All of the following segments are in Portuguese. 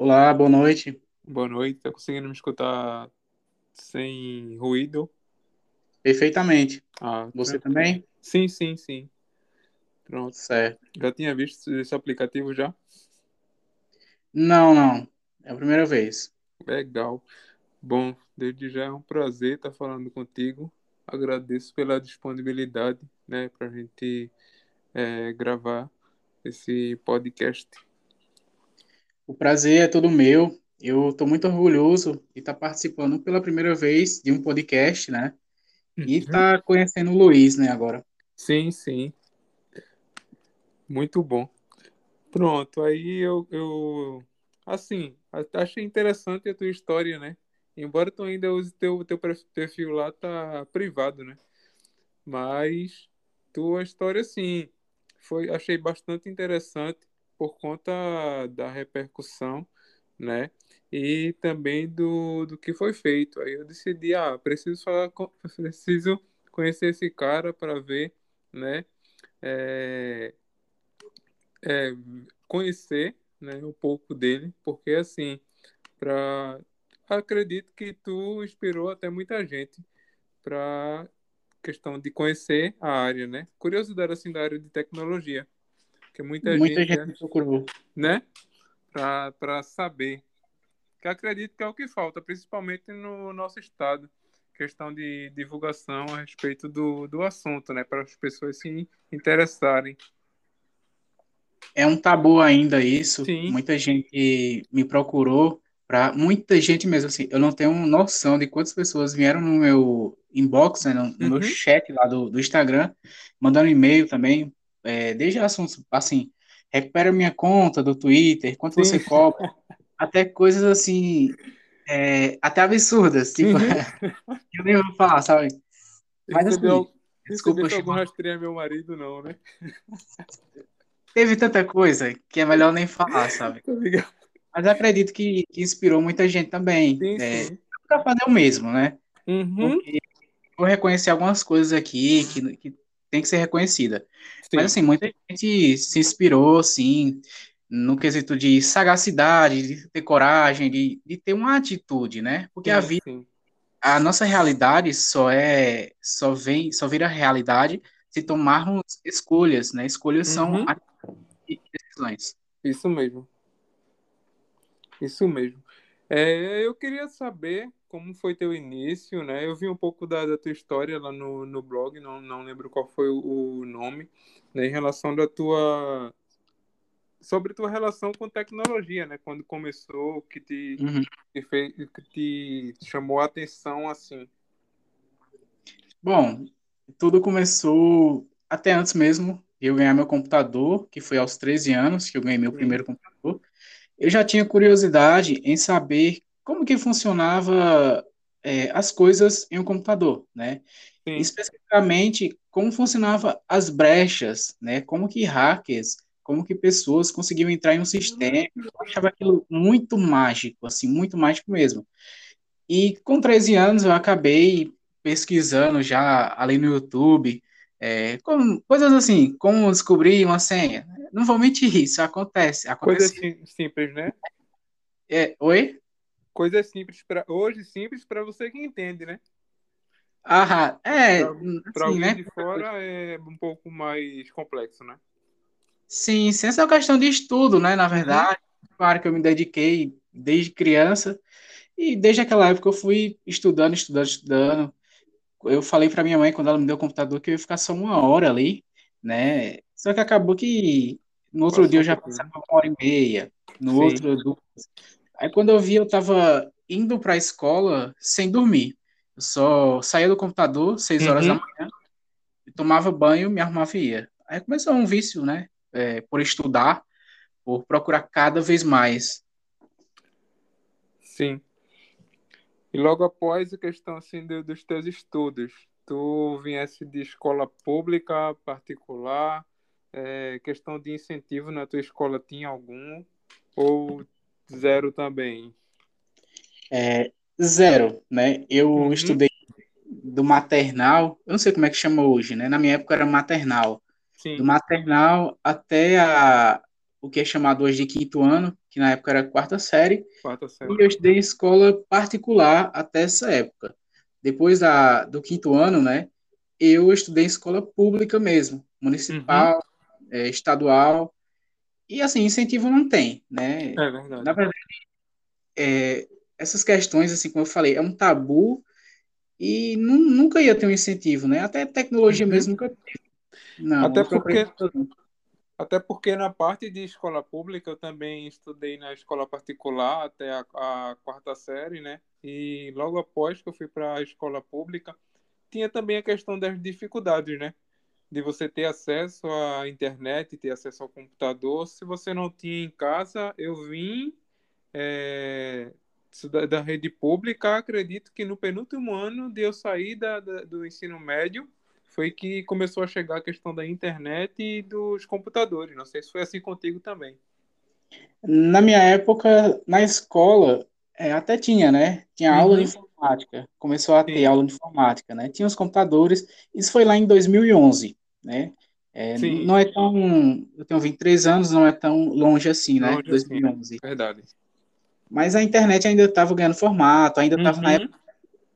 Olá, boa noite. Boa noite, tá conseguindo me escutar sem ruído? Perfeitamente. Ah, Você tranquilo. também? Sim, sim, sim. Pronto. Certo. Já tinha visto esse aplicativo já? Não, não. É a primeira vez. Legal. Bom, desde já é um prazer estar falando contigo. Agradeço pela disponibilidade, né, para a gente é, gravar esse podcast. O prazer é todo meu. Eu estou muito orgulhoso de estar participando pela primeira vez de um podcast, né? E estar conhecendo o Luiz, né, agora. Sim, sim. Muito bom. Pronto, aí eu, eu assim, achei interessante a tua história, né? Embora tu ainda use teu, teu perfil lá, tá privado, né? Mas tua história, sim, foi, achei bastante interessante por conta da repercussão, né? E também do, do que foi feito. Aí eu decidi, ah, preciso falar, com, preciso conhecer esse cara para ver, né? É, é, conhecer, né, um pouco dele, porque assim, para acredito que tu inspirou até muita gente para questão de conhecer a área, né? Curiosidade assim da área de tecnologia, que muita, Muita gente, gente procurou. né? Para saber. Que acredito que é o que falta, principalmente no nosso estado. Questão de divulgação a respeito do, do assunto, né? Para as pessoas se interessarem. É um tabu ainda isso. Sim. Muita gente me procurou para muita gente mesmo assim. Eu não tenho noção de quantas pessoas vieram no meu inbox, né, no, no Uhum. meu chat lá do, do Instagram, mandando e-mail também, é, desde assuntos assim, recupera minha conta do Twitter, quanto Sim. você cobra, até coisas assim, é, até absurdas, tipo, eu nem vou falar, sabe? Mas assim, Recebeu, desculpa recebeu algum chamar. rastreio meu marido, não, né? Teve tanta coisa que é melhor nem falar, sabe? Mas eu acredito que, que inspirou muita gente também. Sim, É, sim. para fazer o mesmo, né? Uhum. Porque vou reconhecer algumas coisas aqui que, que tem que ser reconhecida. Sim. Mas assim, muita gente se inspirou, assim, no quesito de sagacidade, de ter coragem, de, de ter uma atitude, né? Porque a Sim, vida, sim. a nossa realidade só é, só vem, só vira realidade se tomarmos escolhas, né? Escolhas são Uhum. e decisões. Isso mesmo. Isso mesmo. É, eu queria saber como foi teu início, né? Eu vi um pouco da, da tua história lá no, no blog, não, não lembro qual foi o, o nome, né? Em relação da tua... Sobre tua relação com tecnologia, né? Quando começou, que te, Uhum. que fez, que te chamou a atenção, assim. Bom, tudo começou até antes mesmo de eu ganhar meu computador, que foi aos 13 anos que eu ganhei meu Sim. primeiro computador. Eu já tinha curiosidade em saber como que funcionava é, as coisas em um computador, né? Sim. Especificamente, como funcionava as brechas, né? Como que hackers, como que pessoas conseguiam entrar em um sistema. Eu achava aquilo muito mágico, assim, muito mágico mesmo. E com 13 anos eu acabei pesquisando já ali no YouTube, é, com, coisas assim, como descobrir uma senha. Não vou mentir, isso acontece. Coisas acontece sim- simples, né? é, oi? Coisas simples para hoje simples para você que entende, né? Ah, é, Para assim, alguém né? de fora é um pouco mais complexo, né? Sim, essa é uma questão de estudo, né? Na Uhum. verdade, claro que eu me dediquei desde criança e desde aquela época eu fui estudando, estudando, estudando. Eu falei para minha mãe quando ela me deu o computador que eu ia ficar só uma hora ali, né? Só que acabou que no outro dia eu já passava uma hora e meia, no Sim. outro duas. Aí quando eu vi, eu tava indo para a escola sem dormir. Eu só saía do computador seis horas da Uhum. manhã, tomava banho, me arrumava e ia. Aí começou um vício, né? É, por estudar, por procurar cada vez mais. Sim. E logo após a questão assim do- dos teus estudos, tu viesse de escola pública, particular, é, questão de incentivo na tua escola tinha algum ou zero também? É, zero, né? Eu Uhum. estudei do maternal, eu não sei como é que chama hoje, né? Na minha época era maternal. Do Sim. maternal até a, o que é chamado hoje de quinto ano, que na época era quarta série, Quarta série. e eu estudei em escola particular até essa época. Depois da, do quinto ano, né, eu estudei em escola pública mesmo, municipal, eh, estadual, e assim, incentivo não tem, né? É verdade. Na verdade, é, essas questões, assim, como eu falei, é um tabu e nu- nunca ia ter um incentivo, né? Até tecnologia Uhum. mesmo nunca teve. Não, Até porque-. Até porque na parte de escola pública eu também estudei na escola particular até a, a quarta série, né? E logo após que eu fui para a escola pública, tinha também a questão das dificuldades, né? De você ter acesso à internet, ter acesso ao computador. Se você não tinha em casa, eu vim é, da, da rede pública. Acredito que no penúltimo ano de eu sair da, da- do ensino médio foi que começou a chegar a questão da internet e dos computadores. Não sei se foi assim contigo também. Na minha época, na escola, é, até tinha, né? Tinha aula de Uhum. Informática. Começou a ter Sim. aula de informática, né? Tinha os computadores. Isso foi lá em 2011, né? É, Sim. não é tão. Eu tenho 23 anos, não é tão longe assim, né? Longe assim. 2011. Verdade. Mas a internet ainda estava ganhando formato, ainda estava na Uhum. época.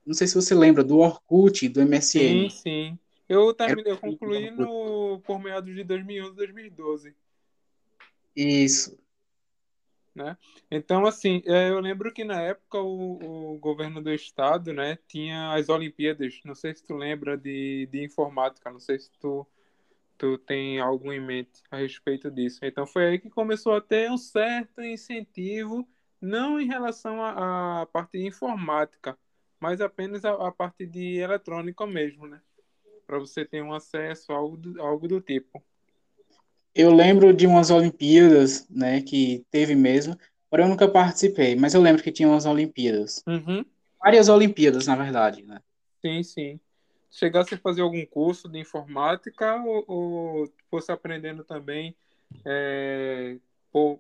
Não sei se você lembra do Orkut, do Sim, MSN. sim. Eu terminei, eu concluí no, por meados de 2011, 2012. Isso. Né? Então, assim, é, eu lembro que na época o, o governo do estado, né, tinha as Olimpíadas. Não sei se tu lembra de, de informática, não sei se tu, tu tem algo em mente a respeito disso. Então, foi aí que começou a ter um certo incentivo, não em relação à parte de informática, mas apenas a, a parte de eletrônica mesmo, né? Para você ter um acesso a algo do, algo do tipo. Eu lembro de umas Olimpíadas, né, que teve mesmo, porém eu nunca participei, mas eu lembro que tinha umas Olimpíadas. Uhum. Várias Olimpíadas, na verdade, né? Sim, sim. Chegasse a fazer algum curso de informática ou, ou fosse aprendendo também é, por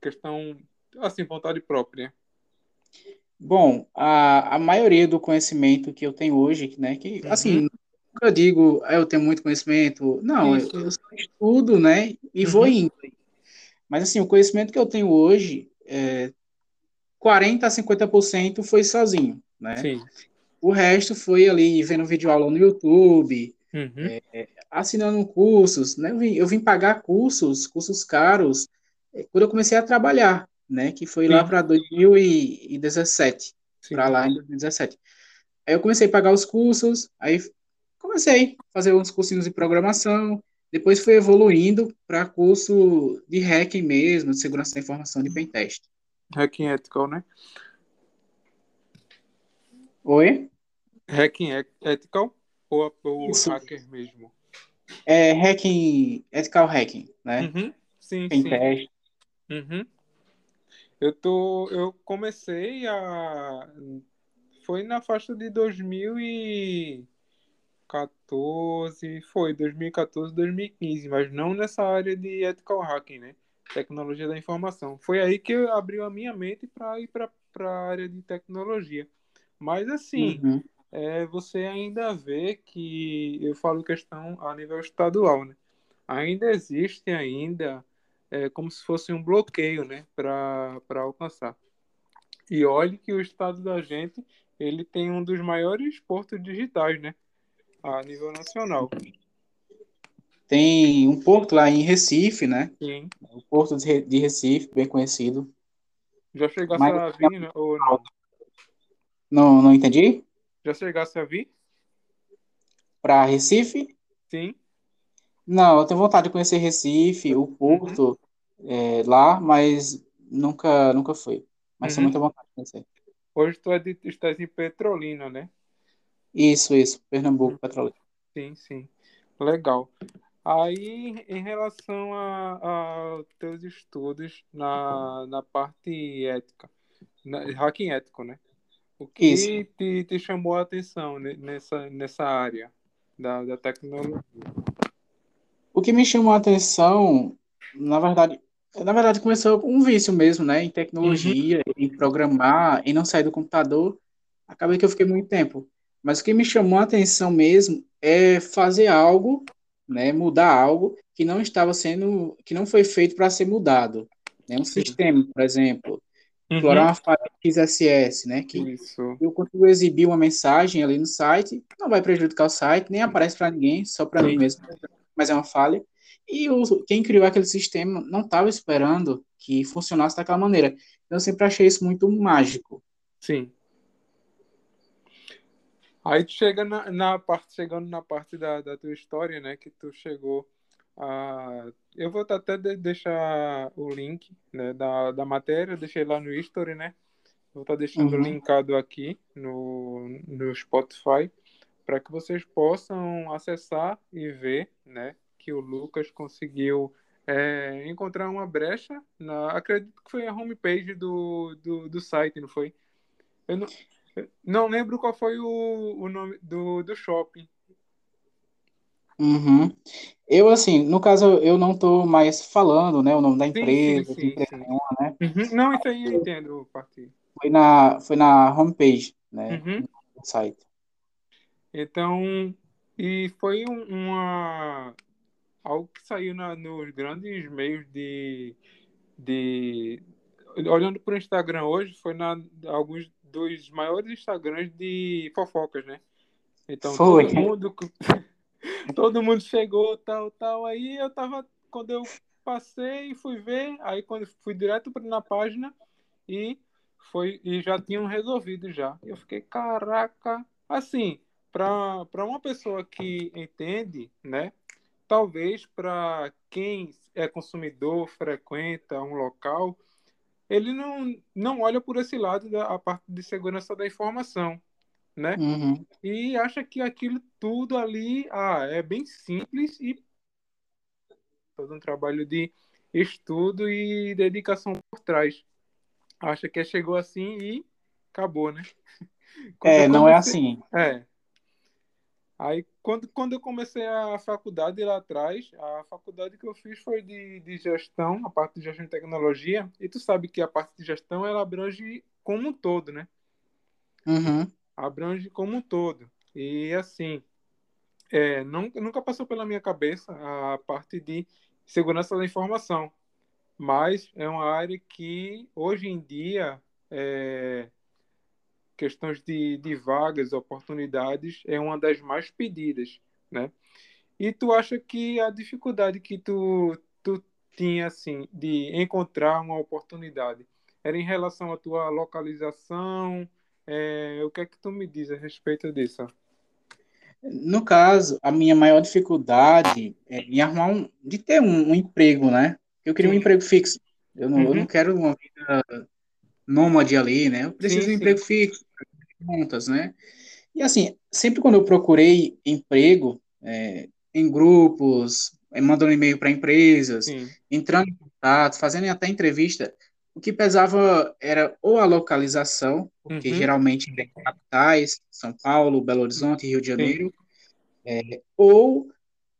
questão, assim, vontade própria? Bom, a, a maioria do conhecimento que eu tenho hoje, né, que, Uhum. assim, nunca digo, "Ah, eu tenho muito conhecimento, não, eu, eu estudo, né, e vou Uhum. indo. Mas, assim, o conhecimento que eu tenho hoje, é, 40 a 50% foi sozinho, né? Sim. O resto foi ali vendo vídeo aula no YouTube, Uhum. assinando cursos, né? Eu vim, eu vim pagar cursos, cursos caros, eh, quando eu comecei a trabalhar, né? Que foi lá Sim. para 2017, Sim. para lá em 2017. Aí eu comecei a pagar os cursos, aí comecei a fazer uns cursinhos de programação, depois fui evoluindo para curso de hacking mesmo, de segurança da informação, de pentest. Hacking ethical, né? Oi? Hacking e- ethical ou, ou Isso. hacker mesmo? É hacking, ethical hacking, né? Uhum. Sim, sim. Pentest. Uhum. Eu tô, eu comecei a, foi na faixa de 2014, foi 2014, 2015, mas não nessa área de ethical hacking, né? Tecnologia da informação. Foi aí que abriu a minha mente para ir para a área de tecnologia. Mas assim, Uhum. é, você ainda vê que eu falo questão a nível estadual, né? Ainda existe ainda é, como se fosse um bloqueio, né, para para alcançar. E olhe que o estado da gente ele tem um dos maiores portos digitais, né, a nível nacional. Tem um porto lá em Recife, né? Sim. O Porto de Re- de Recife, bem conhecido. Já chegasse Mas- a vir né, ou não? Não, não entendi? Já chegasse a vir? Para Recife? Sim. Não, eu tenho vontade de conhecer Recife, o Porto, é, lá, mas nunca, nunca fui. Mas tenho Uhum. muita vontade de conhecer. Hoje tu é de, estás em Petrolina, né? Isso, isso, Pernambuco, Petrolina. Sim, sim. Legal. Aí, em relação a, a teus estudos na, na parte ética, na, hacking ético, né? O que Isso. te, te chamou a atenção ne- nessa, nessa área da, da tecnologia? O que me chamou a atenção, na verdade, na verdade começou com um vício mesmo, né? Em tecnologia, em programar, em não sair do computador. Acabei que eu fiquei muito tempo. Mas o que me chamou a atenção mesmo é fazer algo, né? Mudar algo que não estava sendo, que não foi feito para ser mudado. né? Um Sim. sistema, por exemplo, uhum. explorar uma falha XSS, né? Que Isso. eu consigo exibir uma mensagem ali no site, não vai prejudicar o site, nem aparece para ninguém, só para mim mesmo, mas é uma falha. E o, quem criou aquele sistema não estava esperando que funcionasse daquela maneira. Então, eu sempre achei isso muito mágico. Sim. Aí tu chega na, na, parte, chegando na parte da, da tua história, né, que tu chegou a... Eu vou até deixar o link né, da, da matéria, deixei lá no history, né? Vou estar tá deixando uhum. linkado aqui no, no Spotify para que vocês possam acessar e ver, né, que o Lucas conseguiu é, encontrar uma brecha na, acredito que foi a homepage do, do, do site, não foi? Eu não, não lembro qual foi o, o nome do, do shopping. Uhum. Eu, assim, no caso, eu não estou mais falando, né, o nome da empresa, sim, sim, sim, nenhuma, né? Uhum. Não, isso aí eu entendo, Partido. Foi na, foi na homepage, né, uhum. no site. Então, e foi uma, algo que saiu na, nos grandes meios de, de olhando para o Instagram hoje foi na alguns dos maiores Instagrams de fofocas, né? Então foi. todo mundo todo mundo chegou tal tal. Aí eu tava quando eu passei e fui ver. Aí quando fui direto na página e foi e já tinham resolvido já. Eu fiquei caraca. Assim para para uma pessoa que entende né? Talvez para quem é consumidor, frequenta um local, ele não, não olha por esse lado da a parte de segurança da informação, né? Uhum. E acha que aquilo tudo ali ah, é bem simples e todo um trabalho de estudo e dedicação por trás. Acha que chegou assim e acabou, né? é, não é assim. É, Aí, quando, quando eu comecei a faculdade lá atrás, a faculdade que eu fiz foi de, de gestão, a parte de gestão de tecnologia, e tu sabe que a parte de gestão, ela abrange como um todo, né? Uhum. Abrange como um todo. E, assim, é, nunca, nunca passou pela minha cabeça a parte de segurança da informação, mas é uma área que, hoje em dia, é, questões de, de vagas, oportunidades, é uma das mais pedidas, né? E tu acha que a dificuldade que tu, tu tinha, assim, de encontrar uma oportunidade era em relação à tua localização? É, o que é que tu me diz a respeito disso? No caso, a minha maior dificuldade é em arrumar um, de ter um, um emprego, né? Eu queria sim. um emprego fixo. Eu não, uhum. eu não quero uma vida nômade ali, né? Eu preciso sim, de um emprego fixo, contas, né? E assim, sempre quando eu procurei emprego é, em grupos, é, mandando e-mail para empresas, sim. entrando em contato, fazendo até entrevista, o que pesava era ou a localização, porque uhum. geralmente em capitais, São Paulo, Belo Horizonte, Rio de Janeiro, é, ou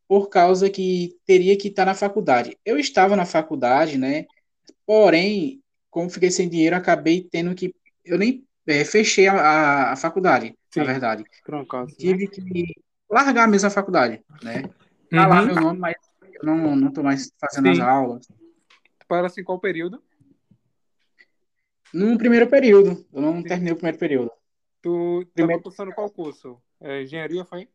por causa que teria que estar na faculdade. Eu estava na faculdade, né? Porém, como fiquei sem dinheiro, acabei tendo que. Eu nem é, fechei a, a faculdade, Sim, na verdade. Né? Tive né? que largar mesmo a faculdade, né? Tá uhum. lá meu nome, mas eu não, não tô mais fazendo Sim. as aulas. Para assim, qual período? No primeiro período. Eu não Sim. terminei o primeiro período. Tu primeiro... estava cursando qual curso? É, engenharia foi?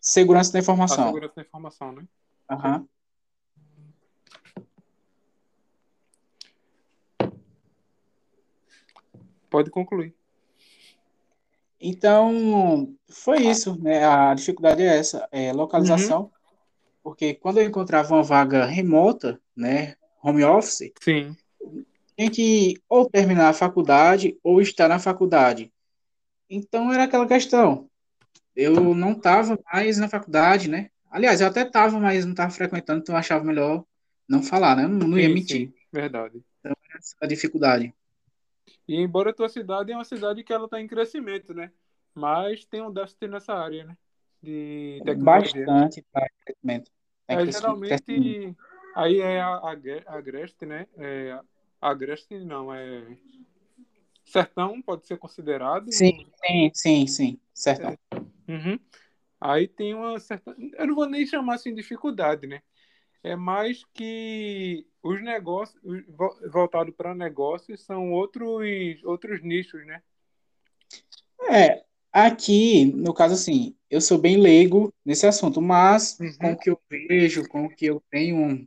Segurança da informação. A segurança da informação, né? Aham. Uhum. Pode concluir. Então, foi isso, né? A dificuldade é essa, é localização. Uhum. Porque quando eu encontrava uma vaga remota, né, home office, Sim. tinha que ou terminar a faculdade ou estar na faculdade. Então era aquela questão. Eu não estava mais na faculdade, né? Aliás, eu até estava, mas não estava frequentando, então eu achava melhor não falar, né? Não, não ia mentir. Sim, verdade. Então, essa é a dificuldade. E embora a tua cidade é uma cidade que ela está em crescimento, né? Mas tem um déficit nessa área, né? De tecnologia. Bastante para crescimento. É, geralmente, crescimento. aí é a, a, Agreste, né? É, Agreste não, é... Sertão pode ser considerado? Sim, sim, sim, sim. Sertão. É. Uhum. Aí tem uma certa... Eu não vou nem chamar assim de dificuldade, né? É mais que os negócios voltados para negócios são outros outros nichos, né? É, aqui, no caso assim, eu sou bem leigo nesse assunto, mas Uhum. com o que eu vejo, com o que eu tenho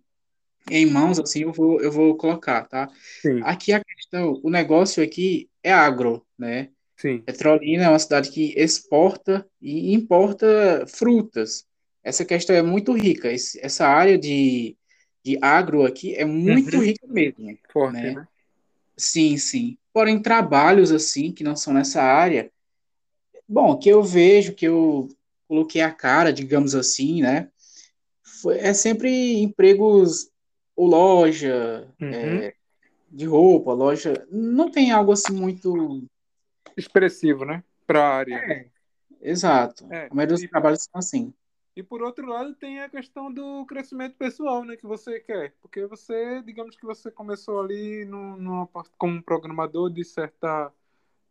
em mãos, assim, eu vou, eu vou colocar, tá? Sim, Aqui a questão, o negócio aqui é agro, né? sim. Petrolina é uma cidade que exporta e importa frutas. Essa questão é muito rica. Esse- essa área de, de agro aqui é muito Uhum. rica mesmo, Forte, né? né? Sim, sim. Porém, trabalhos assim, que não são nessa área, bom, que eu vejo, que eu coloquei a cara, digamos assim, né? Foi- é sempre empregos ou loja, Uhum. é, de roupa, loja. Não tem algo assim muito Expressivo, né? Para a área. É, exato. É, A maioria dos e- trabalhos são assim. E por outro lado, tem a questão do crescimento pessoal, né, que você quer. Porque você, digamos que você começou ali no, numa, como programador de certa.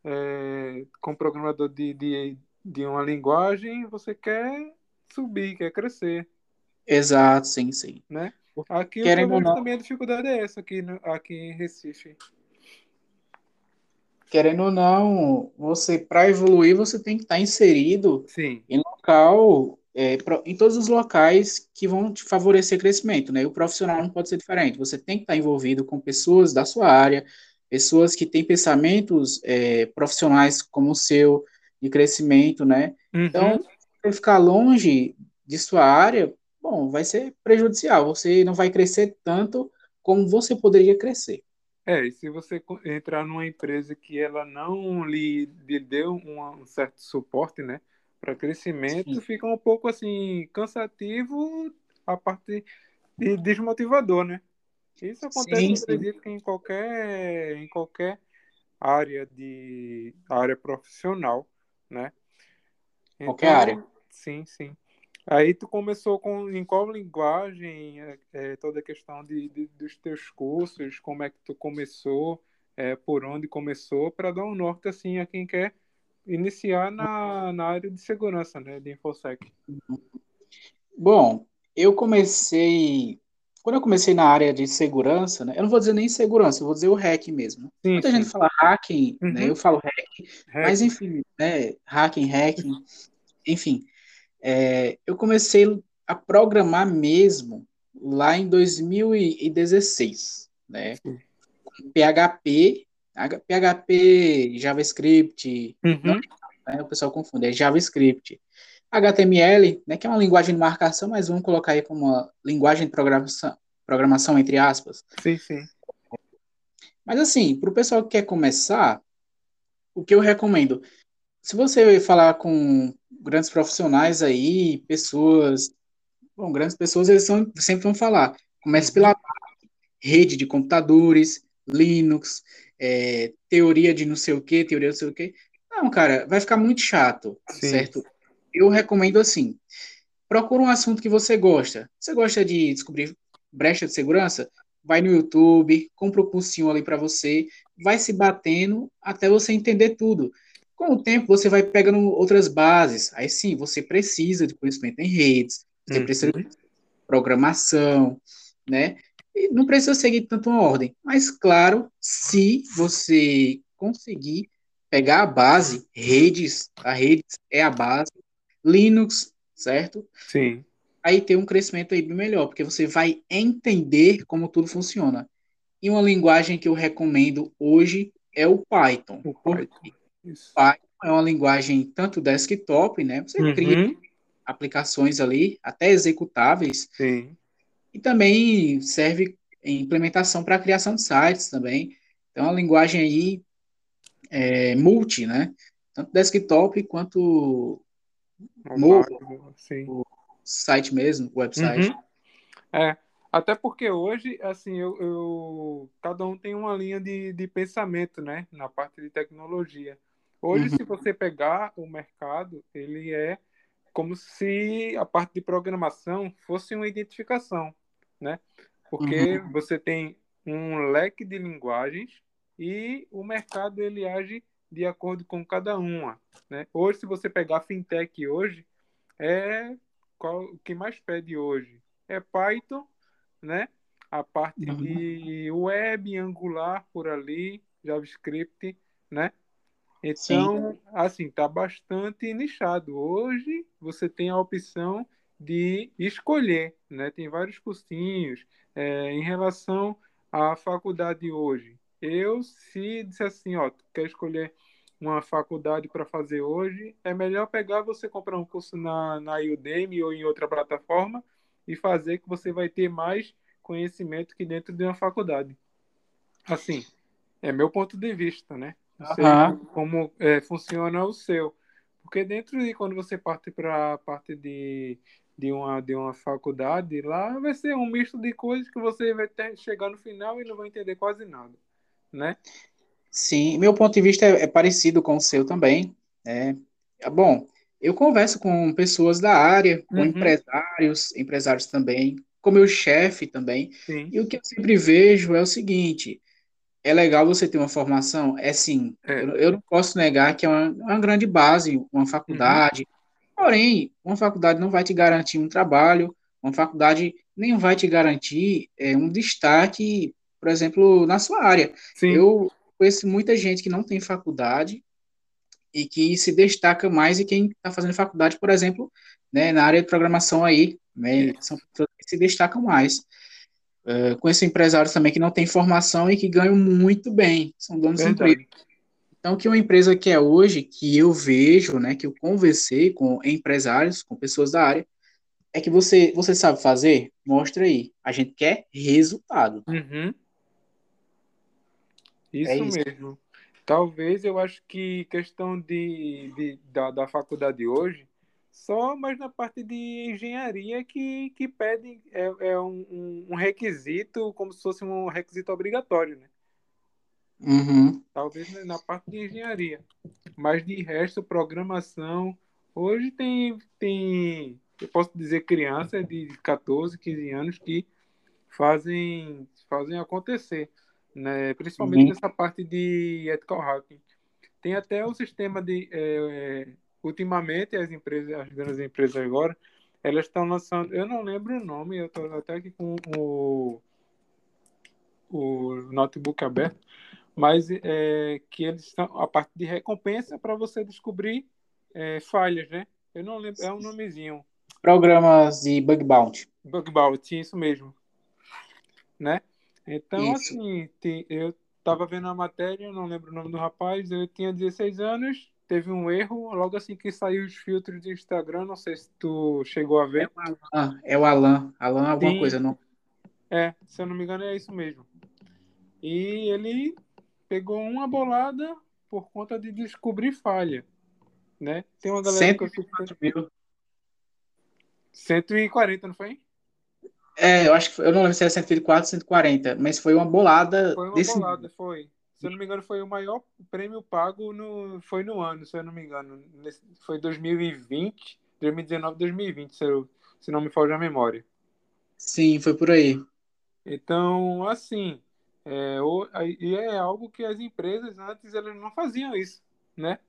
É, como programador de, de, de uma linguagem, você quer subir, quer crescer, Exato, sim, sim. né? Aqui o que eu Querendo ou vejo não, também a dificuldade é essa aqui, no- aqui em Recife. querendo ou não, você para evoluir, você tem que estar inserido Sim. em local, é, em todos os locais que vão te favorecer crescimento, né? E o profissional não pode ser diferente. Você tem que estar envolvido com pessoas da sua área, pessoas que têm pensamentos, é, profissionais como o seu, de crescimento, né? Então, Uhum. se você ficar longe de sua área, bom, vai ser prejudicial. Você não vai crescer tanto como você poderia crescer. É, e se você entrar numa empresa que ela não lhe, lhe deu uma- um certo suporte, né, para crescimento, Sim. fica um pouco assim cansativo a parte de desmotivador, né? Isso acontece, Sim, acredito que em qualquer em qualquer área de área profissional, né? Qualquer área. Sim, sim. Aí tu começou com em qual linguagem, é, é, toda a questão de, de- dos teus cursos, como é que tu começou, é, por onde começou, para dar um norte assim a quem quer iniciar na, na área de segurança, né, de InfoSec. Bom, eu comecei. Quando eu comecei na área de segurança, né? Eu não vou dizer nem segurança, eu vou dizer o hack mesmo. Sim, Muita sim. gente fala hacking, Uhum. né? Eu falo hack, mas enfim, né? Hacking, hacking, enfim. É, eu comecei a programar mesmo lá em 2016, né? Sim. Com PHP, PHP, JavaScript, Uhum. né? O pessoal confunde, é JavaScript. HTML, né, que é uma linguagem de marcação, mas vamos colocar aí como uma linguagem de programação, programação entre aspas. Sim, sim. Mas assim, para o pessoal que quer começar, o que eu recomendo, se você falar com grandes profissionais aí, pessoas, bom, grandes pessoas, eles são, sempre vão falar, comece pela rede de computadores, Linux, é, teoria de não sei o que, teoria de não sei o que. Não, cara, vai ficar muito chato, Sim. certo? Eu recomendo assim, procura um assunto que você gosta. Você gosta de descobrir brecha de segurança? Vai no YouTube, compra o cursinho ali para você, vai se batendo até você entender tudo. Com o tempo, você vai pegando outras bases. Aí sim, você precisa de conhecimento em redes, você precisa de Uhum. programação, né? Não precisa seguir tanto uma ordem. Mas, claro, se você conseguir pegar a base, redes, a redes é a base, Linux, certo? Sim. Aí tem um crescimento aí bem melhor, porque você vai entender como tudo funciona. E uma linguagem que eu recomendo hoje é o Python. O Python. Python é uma linguagem tanto desktop, né? Você cria Uhum. aplicações ali, até executáveis, Sim. E também serve em implementação para a criação de sites também. Então, é uma linguagem aí é, multi, né? Tanto desktop quanto O Mobile. Sim. site mesmo, website. Uhum. É, até porque hoje, assim, eu, eu- cada um tem uma linha de, de pensamento, né, na parte de tecnologia. Hoje, Uhum. se você pegar o mercado, ele é como se a parte de programação fosse uma identificação, né? Porque Uhum. você tem um leque de linguagens e o mercado ele age de acordo com cada uma, né? Hoje, se você pegar fintech hoje, é qual o que mais pede hoje é Python, né? a parte uhum. de web, Angular por ali, JavaScript, né? Então, Sim. assim, tá bastante nichado. Hoje você tem a opção de escolher, né? Tem vários cursinhos é, em relação à faculdade hoje. Eu, se disser assim, ó, tu quer escolher uma faculdade para fazer hoje, é melhor pegar você comprar um curso na, na Udemy ou em outra plataforma e fazer que você vai ter mais conhecimento que dentro de uma faculdade. Assim, é meu ponto de vista, né? Não sei uhum. como é, funciona o seu. Porque dentro de quando você parte para a parte de, de, uma, de uma faculdade, lá vai ser um misto de coisas que você vai ter, chegar no final e não vai entender quase nada, né? Sim, meu ponto de vista é, é parecido com o seu também. É, bom, eu converso com pessoas da área, com uhum. empresários, empresários também, com meu chefe também. Sim. E o que eu sempre vejo é o seguinte: é legal você ter uma formação? É sim. É. Eu, eu, não posso negar que é uma, uma grande base, uma faculdade. Uhum. Porém, uma faculdade não vai te garantir um trabalho, uma faculdade nem vai te garantir é, um destaque, por exemplo, na sua área. Sim. Eu conheço muita gente que não tem faculdade e que se destaca mais e quem está fazendo faculdade, por exemplo, né, na área de programação aí, né, são pessoas que se destacam mais. Uh, conheço empresários também que não têm formação e que ganham muito bem, são donos de empresa. Então, que uma empresa que é hoje, que eu vejo, né, que eu conversei com empresários, com pessoas da área, é que você, você sabe fazer? Mostra aí. A gente quer resultado. Uhum. Isso, é isso, mesmo. Talvez eu acho que questão de, de da, da faculdade hoje, só mais na parte de engenharia que, que pedem é, é um, um, requisito como se fosse um requisito obrigatório, né? Uhum. Talvez na parte de engenharia. Mas de resto, programação. Hoje tem, tem eu posso dizer, crianças de 14, 15 anos que fazem, fazem acontecer, né? principalmente uhum. nessa parte de ethical hacking. Tem até o sistema de é, ultimamente as empresas, as grandes empresas agora, elas estão lançando, eu não lembro o nome, eu estou até aqui com o, o notebook aberto, mas é, que eles estão a parte de recompensa para você descobrir é, falhas, né? Eu não lembro, é um nomezinho. Programas de bug bounty. Bug bounty, isso mesmo, né? Então, isso. assim, eu estava vendo a matéria, não lembro o nome do rapaz, eu tinha 16 anos, teve um erro logo assim que saiu os filtros do Instagram. Não sei se tu chegou a ver. É o Alan. É Alan alguma Sim. coisa, não? É, se eu não me engano, é isso mesmo. E ele pegou uma bolada por conta de descobrir falha. Né? Tem uma galera 140 que eu... mil. 140, não foi? É, eu acho que foi, eu não lembro se era 104, 140, mas foi uma bolada. Foi uma desse... bolada, foi se eu não me engano, foi o maior prêmio pago no, foi no ano, se eu não me engano. Foi 2020, 2019, 2020, se, eu, se não me foge a memória. Sim, foi por aí. Então, assim, é, e é algo que as empresas antes elas não faziam isso, né?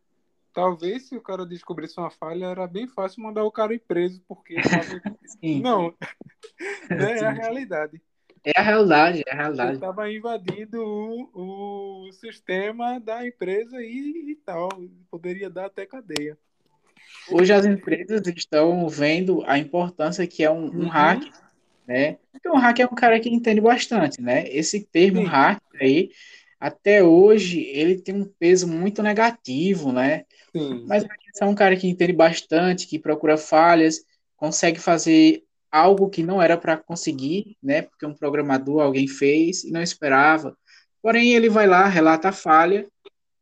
Talvez se o cara descobrisse uma falha, era bem fácil mandar o cara ir preso, porque não, né? é a realidade. É a realidade, é a realidade. Estava invadindo o, o sistema da empresa e, e tal. Poderia dar até cadeia. Hoje as empresas estão vendo a importância que é um, um uhum. hack, né? Porque um hack é um cara que entende bastante, né? Esse termo Sim. hack aí, até hoje, ele tem um peso muito negativo, né? Sim. Mas é um cara que entende bastante, que procura falhas, consegue fazer algo que não era para conseguir, né? Porque um programador, alguém fez e não esperava. Porém, ele vai lá, relata a falha.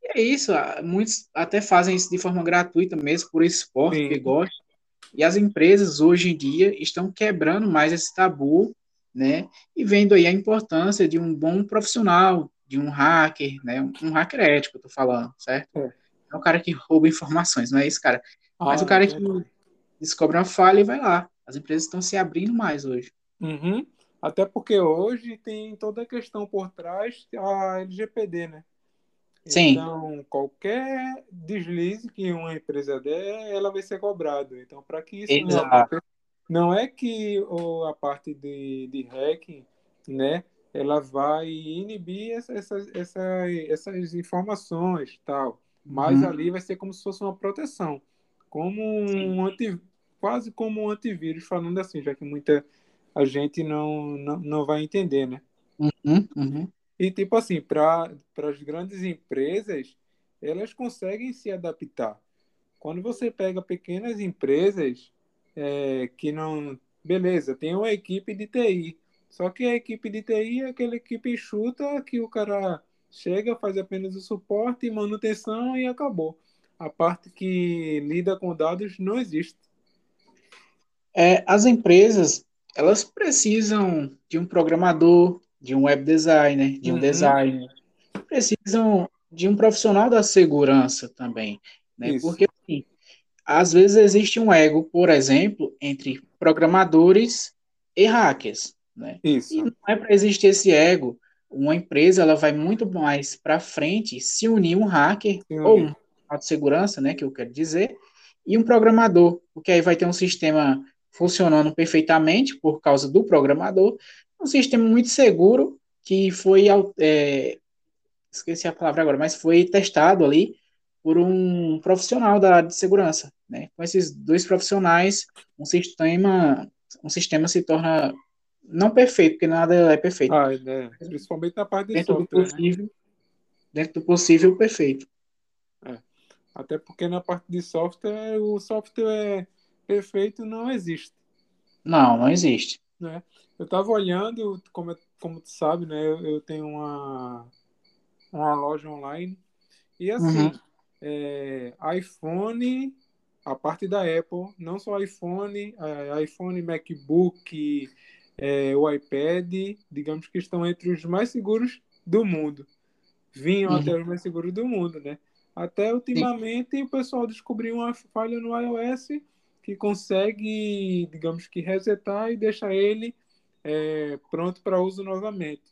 E é isso. Muitos até fazem isso de forma gratuita mesmo, por esporte, Sim. que gostam. E as empresas, hoje em dia, estão quebrando mais esse tabu, né? E vendo aí a importância de um bom profissional, de um hacker, né? Um hacker ético, eu tô falando, certo? É. é o cara que rouba informações, não é esse cara. Ah, Mas o cara é que descobre uma falha e vai lá. As empresas estão se abrindo mais hoje. Uhum. Até porque hoje tem toda a questão por trás a LGPD, né? Sim. Então, qualquer deslize que uma empresa der, ela vai ser cobrada. Então, para que isso Exato. não, não é que ou a parte de, de hacking né? Ela vai inibir essas, essas, essas informações tal. Mas uhum. ali vai ser como se fosse uma proteção. Como um anti, quase como um antivírus, falando assim, já que muita a gente não, não, não vai entender, né? Uhum, uhum. E tipo assim, para as grandes empresas, elas conseguem se adaptar. Quando você pega pequenas empresas é, que não. Beleza, tem uma equipe de TI. Só que a equipe de TI é aquela equipe chuta que o cara chega, faz apenas o suporte manutenção e acabou. A parte que lida com dados não existe. É, as empresas elas precisam de um programador, de um web designer, de um uhum. designer, precisam de um profissional da segurança também, né? Isso. Porque assim, às vezes existe um ego, por exemplo, entre programadores e hackers, né? Isso. E não é para existir esse ego. Uma empresa ela vai muito mais para frente se unir um hacker ou um de segurança, né, que eu quero dizer, e um programador, porque aí vai ter um sistema funcionando perfeitamente por causa do programador, um sistema muito seguro que foi, é, esqueci a palavra agora, mas foi testado ali por um profissional da área de segurança, né? Com esses dois profissionais, um sistema, um sistema se torna não perfeito, porque nada é perfeito. Ah, é, principalmente na parte de dentro software, do né? possível, né? dentro do possível, perfeito. É. Até porque na parte de software, o software perfeito não existe. Não, não existe. Né? Eu estava olhando, como, como tu sabe, né? Eu, eu, tenho uma, uma loja online e assim, uhum. é, iPhone, a parte da Apple, não só iPhone, é, iPhone, MacBook, é, o iPad, digamos que estão entre os mais seguros do mundo. Vinham uhum. até os mais seguros do mundo, né? Até ultimamente Sim. o pessoal descobriu uma falha no iOS que consegue, digamos que, resetar e deixar ele é, pronto para uso novamente.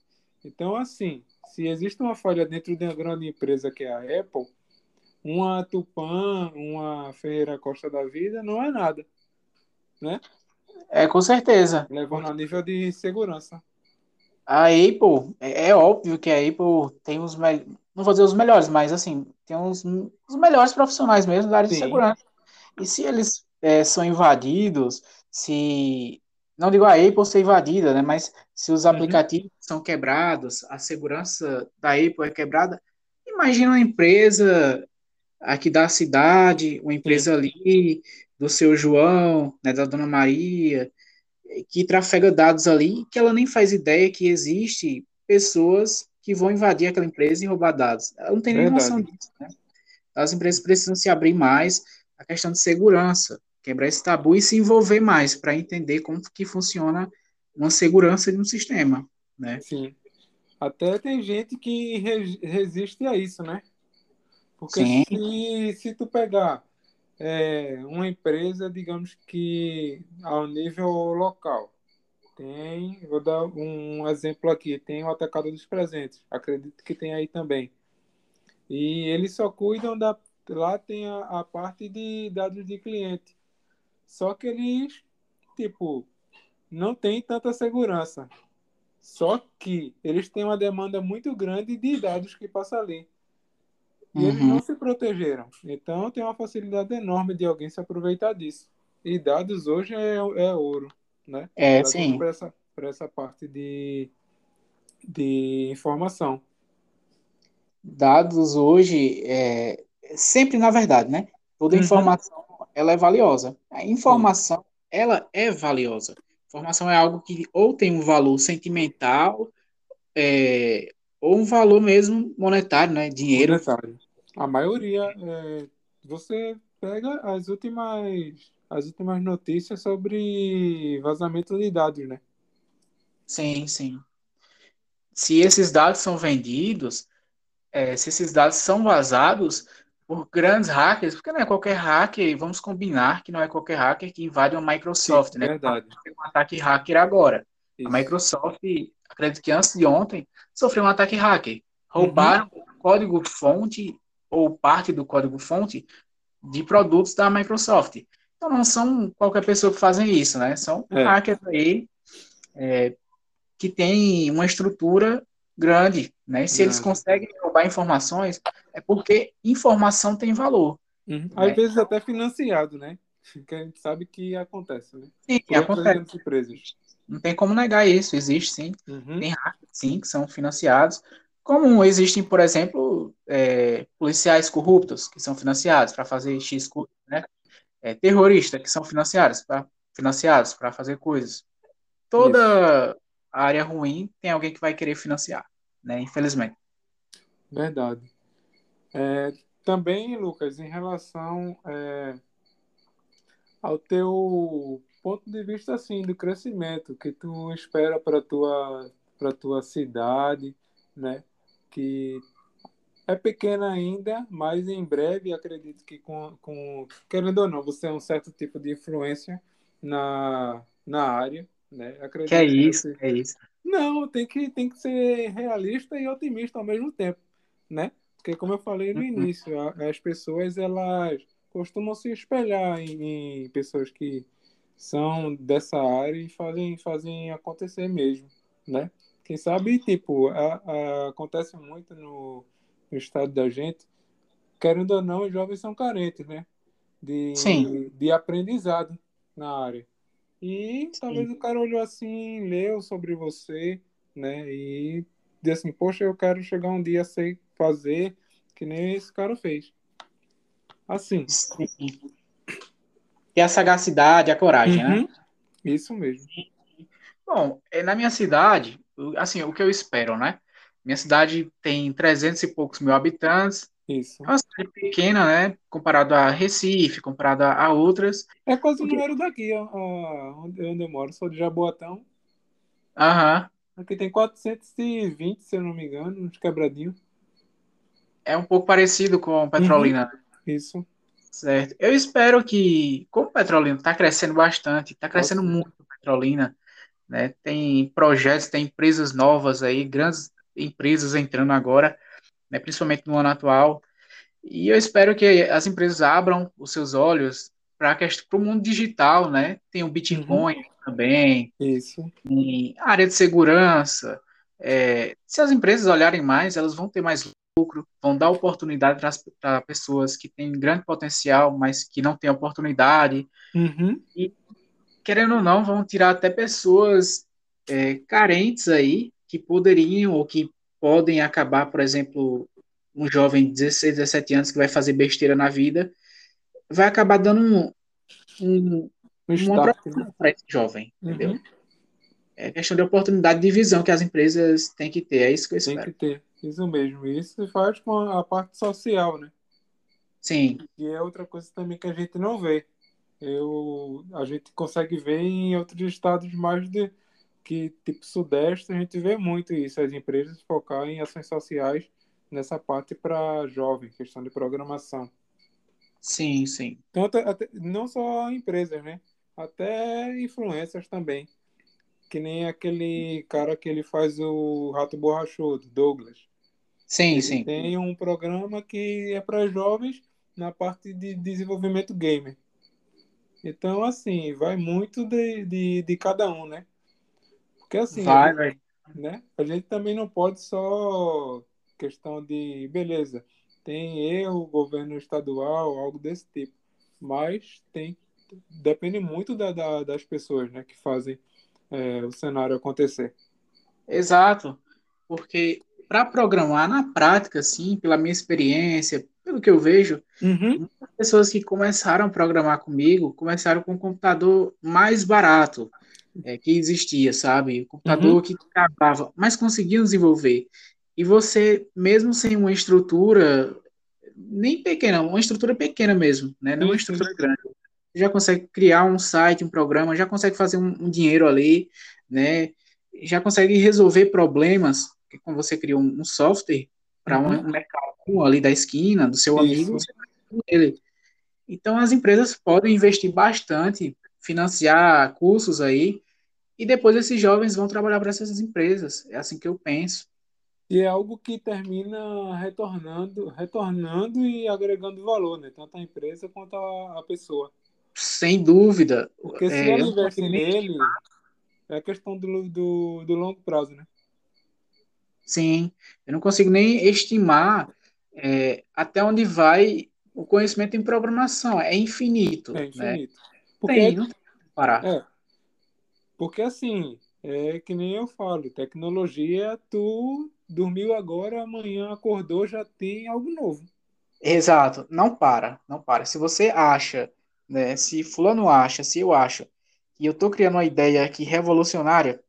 Então, assim, se existe uma falha dentro de uma grande empresa que é a Apple, uma Tupan, uma Ferreira Costa da vida não é nada, né? É, com certeza. Levando a nível de segurança. A Apple, é, é óbvio que a Apple tem os melhores, não vou dizer os melhores, mas assim, tem uns, os melhores profissionais mesmo da área Sim. de segurança. E se eles é, são invadidos, se não digo a Apple ser invadida, né, mas se os uhum. aplicativos uhum. são quebrados, a segurança da Apple é quebrada, imagina uma empresa aqui da cidade, uma empresa Sim. ali do seu João, né, da Dona Maria, que trafega dados ali, que ela nem faz ideia que existe pessoas que vão invadir aquela empresa e roubar dados. Ela não tem nem noção disso, né? As empresas precisam se abrir mais a questão de segurança, quebrar esse tabu e se envolver mais para entender como que funciona uma segurança de um sistema, né? Sim. Até tem gente que resiste a isso, né? Porque Sim. se, se tu pegar é, uma empresa, digamos que ao nível local, tem, vou dar um exemplo aqui, tem o Atacado dos Presentes, acredito que tem aí também. E eles só cuidam da. Lá tem a, a parte de dados de cliente. Só que eles, tipo, não tem tanta segurança. Só que eles têm uma demanda muito grande de dados que passa ali. E uhum. eles não se protegeram. Então tem uma facilidade enorme de alguém se aproveitar disso. E dados hoje é, é ouro, né? É, pra sim. Para essa, essa parte de, de informação. Dados hoje, é, sempre na verdade, né? Toda uhum. informação ela é valiosa. A informação, ela é valiosa. Informação é algo que ou tem um valor sentimental, é, ou um valor mesmo monetário, né? Dinheiro. Monetário. A maioria, é, você pega as últimas, as últimas notícias sobre vazamento de dados, né? Sim, sim. Se esses dados são vendidos, é, se esses dados são vazados, por grandes hackers, porque não é qualquer hacker, vamos combinar que não é qualquer hacker que invade uma Microsoft, Sim, né? Verdade. Um ataque hacker agora. Isso. A Microsoft, acredito que antes de ontem, sofreu um ataque hacker. Roubaram uhum. o código-fonte ou parte do código-fonte de produtos da Microsoft. Então não são qualquer pessoa que fazem isso, né? São é. hackers aí, é, que tem uma estrutura grande, né? Se eles conseguem roubar informações, é porque informação tem valor. Uhum. Né? Às vezes até financiado, né? Que a gente sabe que acontece, né? Sim, Por acontece. Empresas. Não tem como negar isso, existe sim. Uhum. Tem hackers, sim, que são financiados. Como existem, por exemplo, é, policiais corruptos que são financiados para fazer X coisas, né? É, terroristas que são financiados para financiados para fazer coisas. Toda Isso. área ruim tem alguém que vai querer financiar, né? Infelizmente. Verdade. É, também, Lucas, em relação é, ao teu ponto de vista assim do crescimento que tu espera para tua para tua cidade, né? Que é pequena ainda, mas em breve acredito que com, com querendo ou não, você é um certo tipo de influência na, na área, né? Acredito que é isso, que é isso. Não, tem que tem que ser realista e otimista ao mesmo tempo, né? Porque como eu falei no uhum. início, as pessoas elas costumam se espelhar em, em pessoas que são dessa área e fazem, fazem acontecer mesmo, né? Quem sabe, tipo, a, a, acontece muito no, no, estado da gente, querendo ou não, os jovens são carentes, né? De, Sim. de aprendizado na área. E Sim. talvez o cara olhou assim, leu sobre você, né? E disse assim, poxa, eu quero chegar um dia a sei fazer que nem esse cara fez. Assim. Sim ter a sagacidade, a coragem, né? uhum. né? Isso mesmo. Bom, é, na minha cidade, assim, o que eu espero, né? Minha cidade tem 300 e poucos mil habitantes. Isso. É uma cidade pequena, né? Comparado a Recife, comparado a outras. É quase o número daqui, ó, onde eu moro. Sou de Jaboatão. Aham. Aqui tem 420, se eu não me engano, uns quebradinhos. É um pouco parecido com Petrolina. Uhum. Isso. Certo. Eu espero que, como Petrolina está crescendo bastante, está crescendo Nossa. muito Petrolina, né? Tem projetos, tem empresas novas aí, grandes empresas entrando agora, né? principalmente no ano atual. E eu espero que as empresas abram os seus olhos para o mundo digital, né? Tem o Bitcoin uhum. também. Isso. Tem área de segurança. É, se as empresas olharem mais, elas vão ter mais lucro, vão dar oportunidade para pessoas que têm grande potencial, mas que não têm oportunidade. Uhum. E, querendo ou não, vão tirar até pessoas é, carentes aí, que poderiam ou que podem acabar, por exemplo, um jovem de 16, 17 anos que vai fazer besteira na vida, vai acabar dando um, um, um uma para esse jovem, uhum. entendeu? É questão de oportunidade de visão que as empresas têm que ter, é isso que eu espero. Tem que ter. Isso mesmo. Isso faz com a parte social, né? Sim. E é outra coisa também que a gente não vê. Eu, a gente consegue ver em outros estados mais de que tipo sudeste a gente vê muito isso as empresas focar em ações sociais nessa parte para jovem questão de programação sim sim tanto até, não só empresas né até influências também que nem aquele cara que ele faz o Rato Borrachudo, Douglas. Sim, ele sim. Tem um programa que é para jovens na parte de desenvolvimento gamer. Então, assim, vai muito de, de, de cada um, né? Porque assim, vai, a, gente, né? a gente também não pode só questão de beleza, tem erro, governo estadual, algo desse tipo. Mas tem depende muito da, da, das pessoas né, que fazem é, o cenário acontecer. Exato, porque para programar na prática, assim, pela minha experiência, pelo que eu vejo, uhum. muitas pessoas que começaram a programar comigo começaram com um computador mais barato é, que existia, sabe? Um computador uhum. que travava, mas conseguiam desenvolver. E você, mesmo sem uma estrutura nem pequena, uma estrutura pequena mesmo, né? Não uma estrutura grande já consegue criar um site, um programa, já consegue fazer um, um dinheiro ali, né? Já consegue resolver problemas, que quando você cria um, um software para uhum. um, mercado ali da esquina, do seu amigo, você ele. Então as empresas podem investir bastante, financiar cursos aí, e depois esses jovens vão trabalhar para essas empresas. É assim que eu penso. E é algo que termina retornando, retornando e agregando valor, né? Tanto a empresa quanto a, a pessoa. Sem dúvida. Porque se é, ele investe nele, é a questão do, do, do longo prazo, né? Sim, eu não consigo nem estimar é, até onde vai o conhecimento em programação. É infinito. É né? infinito. Né? Porque, Tem, não tem que parar. É, porque assim, é que nem eu falo, tecnologia, tu dormiu agora, amanhã acordou, já tem algo novo. Exato, não para, não para. Se você acha, né, se fulano acha, se eu acho, que eu tô criando uma ideia aqui revolucionária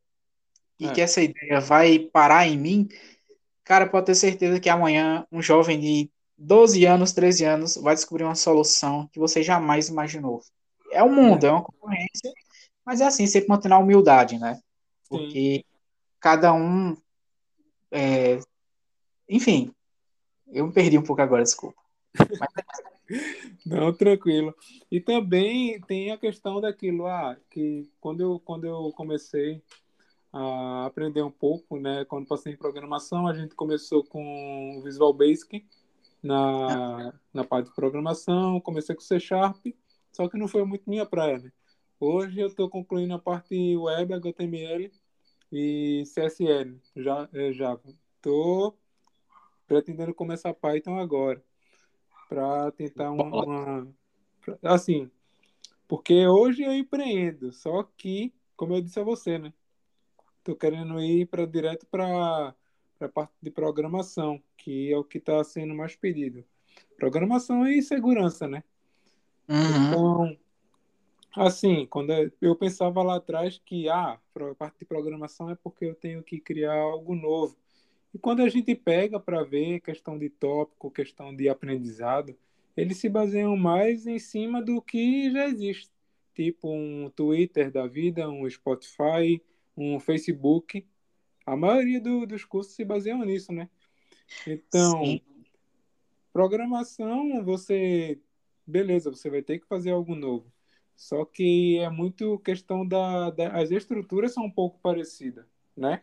e É. que essa ideia vai parar em mim, cara, pode ter certeza que amanhã um jovem de 12 anos, 13 anos vai descobrir uma solução que você jamais imaginou. É o mundo, é uma concorrência, mas é assim, sempre mantendo a humildade, né? Porque cada um. é, Enfim, eu me perdi um pouco agora, desculpa. Não, tranquilo. E também tem a questão daquilo, ah, que quando eu, quando eu comecei a aprender um pouco, né, quando passei em programação, a gente começou com Visual Basic na, na parte de programação, comecei com C Sharp, só que não foi muito minha praia, né? Hoje eu estou concluindo a parte web, HTML e CSL, já, é, Java. Estou pretendendo começar Python agora para tentar uma, assim porque hoje eu empreendo só que como eu disse a você né tô querendo ir para direto para a parte de programação que é o que está sendo mais pedido programação e segurança né Uhum. então assim quando eu pensava lá atrás que ah a parte de programação é porque eu tenho que criar algo novo e quando a gente pega para ver questão de tópico, questão de aprendizado, eles se baseiam mais em cima do que já existe. Tipo um Twitter da vida, um Spotify, um Facebook. A maioria do, dos cursos se baseiam nisso, né? Então, Sim. programação, você. Beleza, você vai ter que fazer algo novo. Só que é muito questão da, da. As estruturas são um pouco parecidas, né?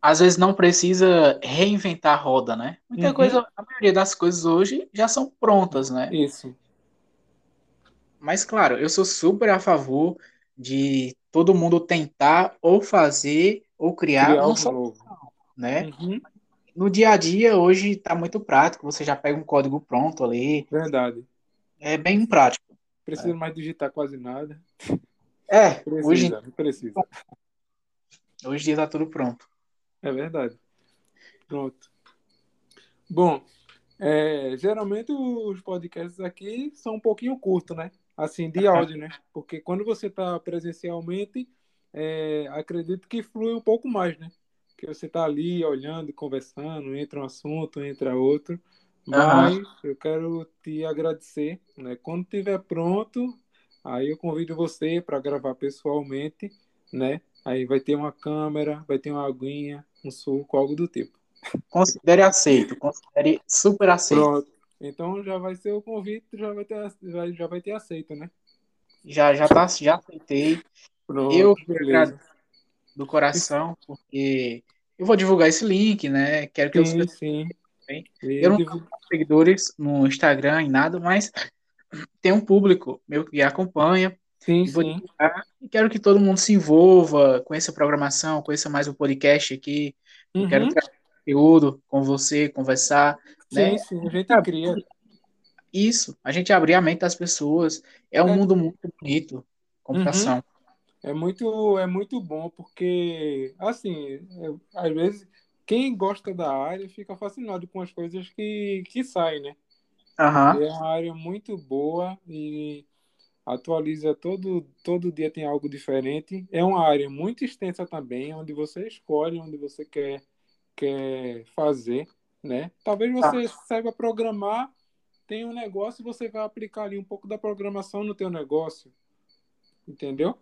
Às vezes não precisa reinventar a roda, né? Muita Uhum. coisa, a maioria das coisas hoje já são prontas, né? Isso. Mas claro, eu sou super a favor de todo mundo tentar ou fazer ou criar Criar algo solução, novo. né? Uhum. No dia a dia, hoje está muito prático, você já pega um código pronto ali, Verdade. é bem prático. Precisa mais digitar quase nada. É, Precisa, hoje, não precisa. hoje em dia está tudo pronto. É verdade. Pronto. Bom, é, geralmente os podcasts aqui são um pouquinho curtos, né? Assim, de áudio, né? Porque quando você está presencialmente, é, acredito que flui um pouco mais, né? Que você está ali olhando, conversando, entra um assunto, entra outro. Mas eu quero te agradecer, né? Quando estiver pronto, aí eu convido você para gravar pessoalmente, né? Aí vai ter uma câmera, vai ter uma aguinha, um suco, algo do tipo. Considere aceito, considere super aceito. Pronto. Então já vai ser o convite, já vai ter, já, já vai ter aceito, né? Já, já, tá, já aceitei. Pronto, Eu beleza. do coração, porque eu vou divulgar esse link, né? Quero que os Sim, E Eu não tenho seguidores no Instagram e nada, mas tem um público meu que acompanha. Sim, sim. E quero que todo mundo se envolva, conheça a programação, conheça mais o podcast aqui. Eu quero Uhum. trazer conteúdo com você, conversar. né? Sim, sim, a gente Ah, cria. Isso, a gente abrir a mente das pessoas. É um É. mundo muito bonito, computação. É muito, é muito bom, porque, assim, é, às vezes, quem gosta da área fica fascinado com as coisas que, que saem, né? Aham, É uma área muito boa e atualiza todo, todo dia tem algo diferente. É uma área muito extensa também, onde você escolhe onde você quer, quer fazer, né? Talvez você saiba programar, tem um negócio e você vai aplicar ali um pouco da programação no teu negócio, entendeu?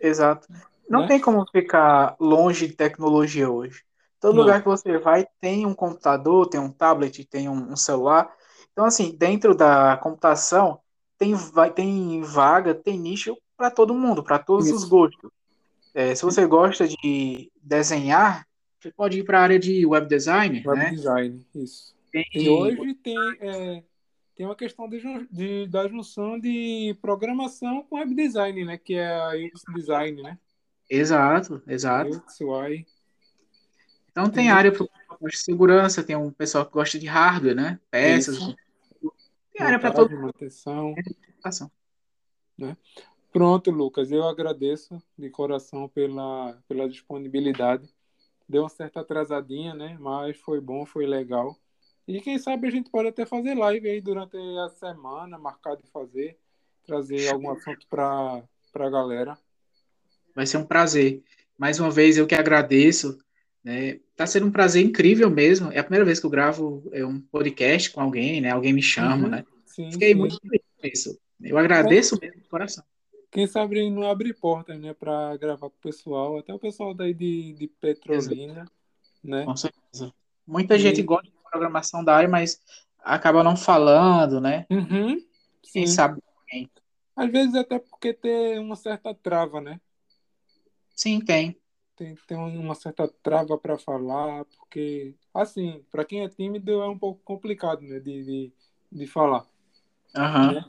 exato. Não Né? tem como ficar longe de tecnologia hoje. Todo Não. lugar que você vai tem um computador, tem um tablet, tem um, um celular. Então, assim, dentro da computação, tem, vai, tem vaga, tem nicho para todo mundo, para todos os Isso. gostos. É, se você gosta de desenhar, você pode ir para a área de web design, Web né? design, isso. Tem- E hoje tem, é, tem uma questão de, de- da junção de programação com web design, né? Que é a UX design, né? Exato, exato. UXY. Então tem área para de segurança, tem um pessoal que gosta de hardware, né? Peças. Isso. Tem área para todo manutenção. Educação. Né? Pronto, Lucas, eu agradeço de coração pela, pela disponibilidade. Deu uma certa atrasadinha, né? Mas foi bom, foi legal. E quem sabe a gente pode até fazer live aí durante a semana, marcar de fazer, trazer algum assunto para a galera. Vai ser um prazer. Mais uma vez, eu que agradeço. Né? Tá sendo um prazer incrível mesmo. É a primeira vez que eu gravo é, um podcast com alguém, né? Alguém me chama, Uhum, né? Sim, Fiquei sim. muito feliz com isso. Eu agradeço mesmo de coração. Quem sabe não abre portas, né, para gravar com o pessoal, até o pessoal daí de, de Petrolina, né? Com certeza. Muita E- gente gosta de programação da área, mas acaba não falando, né? Uhum, Quem sim. sabe? Às vezes até porque tem uma certa trava, né? Sim, tem. Tem, tem uma certa trava para falar, porque, assim, para quem é tímido é um pouco complicado, né, de, de, de falar. Aham. né?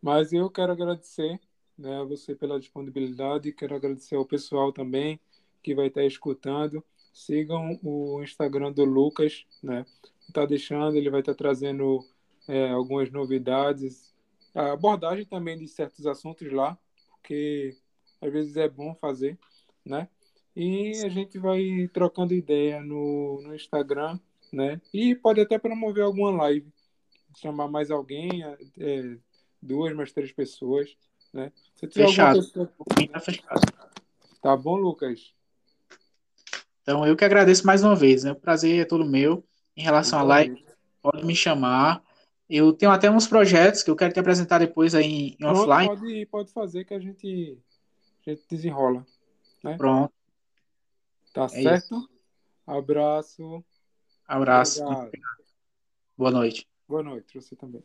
Mas eu quero agradecer né, a você pela disponibilidade, quero agradecer ao pessoal também que vai estar escutando. Sigam o Instagram do Lucas, né? Está deixando, ele vai estar trazendo é, algumas novidades, a abordagem também de certos assuntos lá, porque às vezes é bom fazer, né? E a gente vai trocando ideia no, no Instagram, né? E pode até promover alguma live, chamar mais alguém, é, duas, mais três pessoas, né? Se tiver Fechado. pessoa... Tá fechado. Tá bom, Lucas? Então, eu que agradeço mais uma vez, né? O prazer é todo meu. Em relação à live, pode me chamar. Eu tenho até uns projetos que eu quero te apresentar depois aí em, Pronto, offline. pode, pode fazer que a gente, a gente desenrola. Pronto. Tá É certo? Abraço. Abraço. Obrigado. Boa noite. Boa noite, você também.